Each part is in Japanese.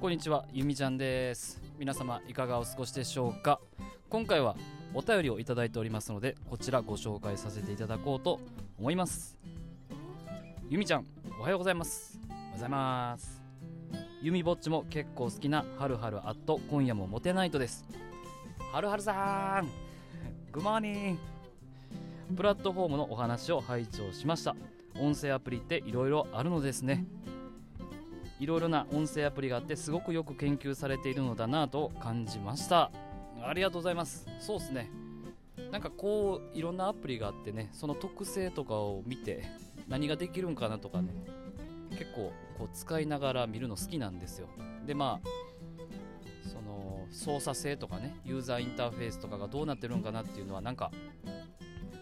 こんにちは、ゆみちゃんです。皆様いかがお過ごしでしょうか？今回はお便りをいただいておりますので、こちらご紹介させていただこうと思います。ゆみちゃん、おはようございます。おはようございます。ゆみぼっちも結構好きなはるはるアット今夜もモテナイトです。はるはるさん、グモーニンプラットフォームのお話を拝聴しました。音声アプリっていろいろあるのですね。いろいろな音声アプリがあってすごくよく研究されているのだなと感じました。ありがとうございます。そうですね。なんかこういろんなアプリがあってねその特性とかを見て何ができるんかなとかね結構こう使いながら見るの好きなんですよ。でまあその操作性とかねユーザーインターフェースとかがどうなってるんかなっていうのはなんか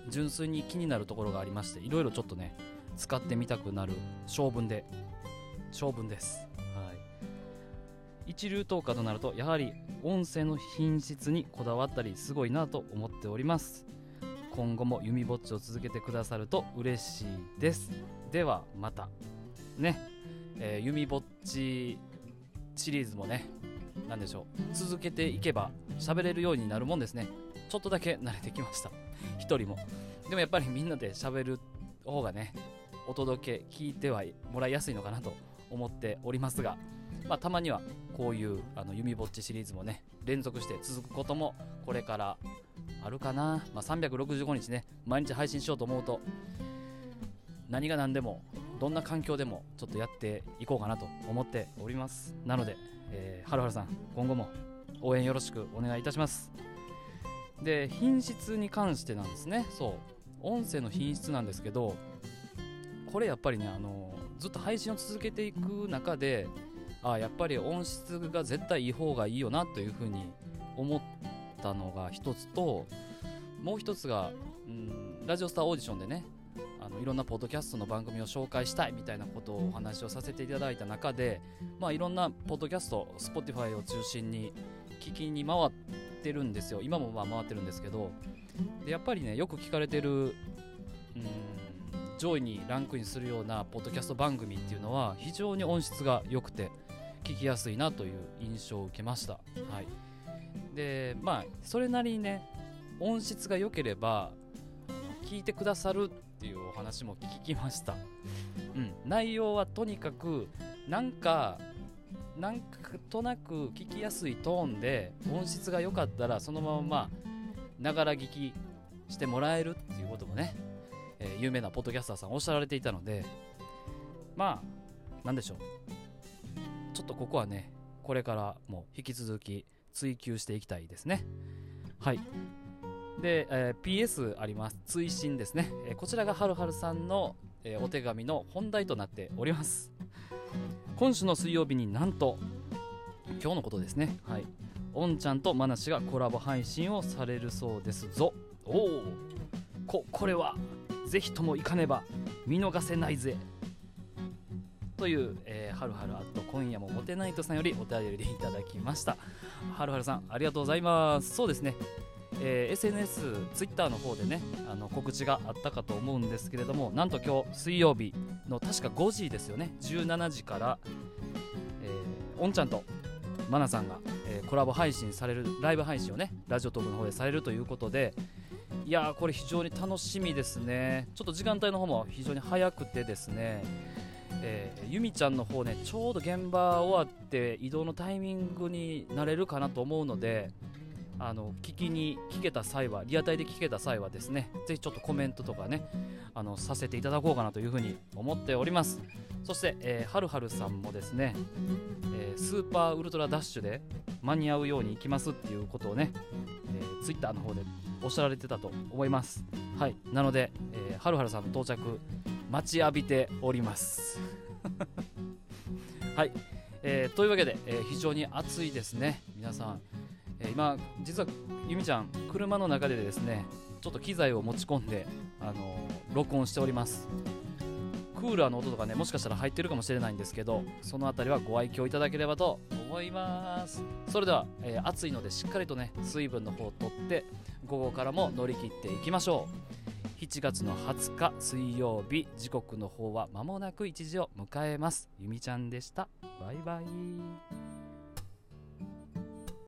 純粋に気になるところがありましていろいろちょっとね使ってみたくなる性分で性分です、はい、一流投下となるとやはり音声の品質にこだわったりすごいなと思っております。今後も弓ぼっちを続けてくださると嬉しいです。ではまた。ね、えー、弓ぼっちシリーズもね何でしょう。続けていけば喋れるようになるもんですね。ちょっとだけ慣れてきました。一人も。でもやっぱりみんなで喋る方がねお届け聞いてはもらいやすいのかなと思っておりますが、まあ、たまにはこういうあの弓ぼっちシリーズもね連続して続くこともこれからあるかな、まあ、365日ね毎日配信しようと思うと何が何でもどんな環境でもちょっとやっていこうかなと思っております。なので、えー、はるはるさん今後も応援よろしくお願いいたします。で品質に関してなんですね。そう音声の品質なんですけどこれやっぱりねあのずっと配信を続けていく中であやっぱり音質が絶対いい方がいいよなというふうに思ったのが一つともう一つが、うん、ラジオスターオーディションでねあのいろんなポッドキャストの番組を紹介したいみたいなことをお話をさせていただいた中で、まあ、いろんなポッドキャスト Spotify を中心に聞きに回ってるんですよ。今もまあ回ってるんですけどでやっぱりねよく聞かれてる、うん上位にランクインするようなポッドキャスト番組っていうのは非常に音質が良くて聞きやすいなという印象を受けました。はい、でまあそれなりにね音質が良ければ聞いてくださるっていうお話も聞きました。うん、内容はとにかくなんかなんとなく聞きやすいトーンで音質が良かったらそのままながら聞きしてもらえるっていうこともねえー、有名なポッドキャスターさんおっしゃられていたのでまあなんでしょう。ちょっとここはねこれからも引き続き追求していきたいですね。はい。で、えー、PS あります。追伸ですね、えー、こちらがはるはるさんの、えお手紙の本題となっております。今週の水曜日になんと今日のことですね。はい。おんちゃんとまなしがコラボ配信をされるそうですぞ。おおここれは。ぜひとも行かねば見逃せないぜ。という、えー、はるはるあと今夜もモテナイトさんよりお便りでいただきました。はるはるさんありがとうございます。そうですね、えー、SNS、Twitter の方でねあの告知があったかと思うんですけれどもなんと今日水曜日の確か5時ですよね。17時から、えー、おんちゃんとまなさんが、えー、コラボ配信されるライブ配信をねラジオトークの方でされるということでいやこれ非常に楽しみですね。ちょっと時間帯の方も非常に早くてですねえー、ゆみちゃんの方ねちょうど現場終わって移動のタイミングになれるかなと思うのであの聞きに聞けた際はリアタイで聞けた際はですねぜひちょっとコメントとかねあのさせていただこうかなというふうに思っております。そして、えー、はるはるさんもですね、えー、スーパーウルトラダッシュで間に合うように行きますっていうことをね、ー、ツイッターの方でおっしゃられてたと思います。はい。なので、えー、はるはるさんの到着待ちわびております。はい、えー、というわけで、えー、非常に暑いですね。皆さん、えー、今実はゆみちゃん車の中でですねちょっと機材を持ち込んで、あの録音しております。クーラーの音とかねもしかしたら入ってるかもしれないんですけどその辺りはご愛嬌いただければと思います。それでは、えー、暑いのでしっかりとね水分の方をとって午後からも乗り切っていきましょう。7月の20日水曜日時刻の方は間もなく1時を迎えます。ゆみちゃんでした。バイバイ。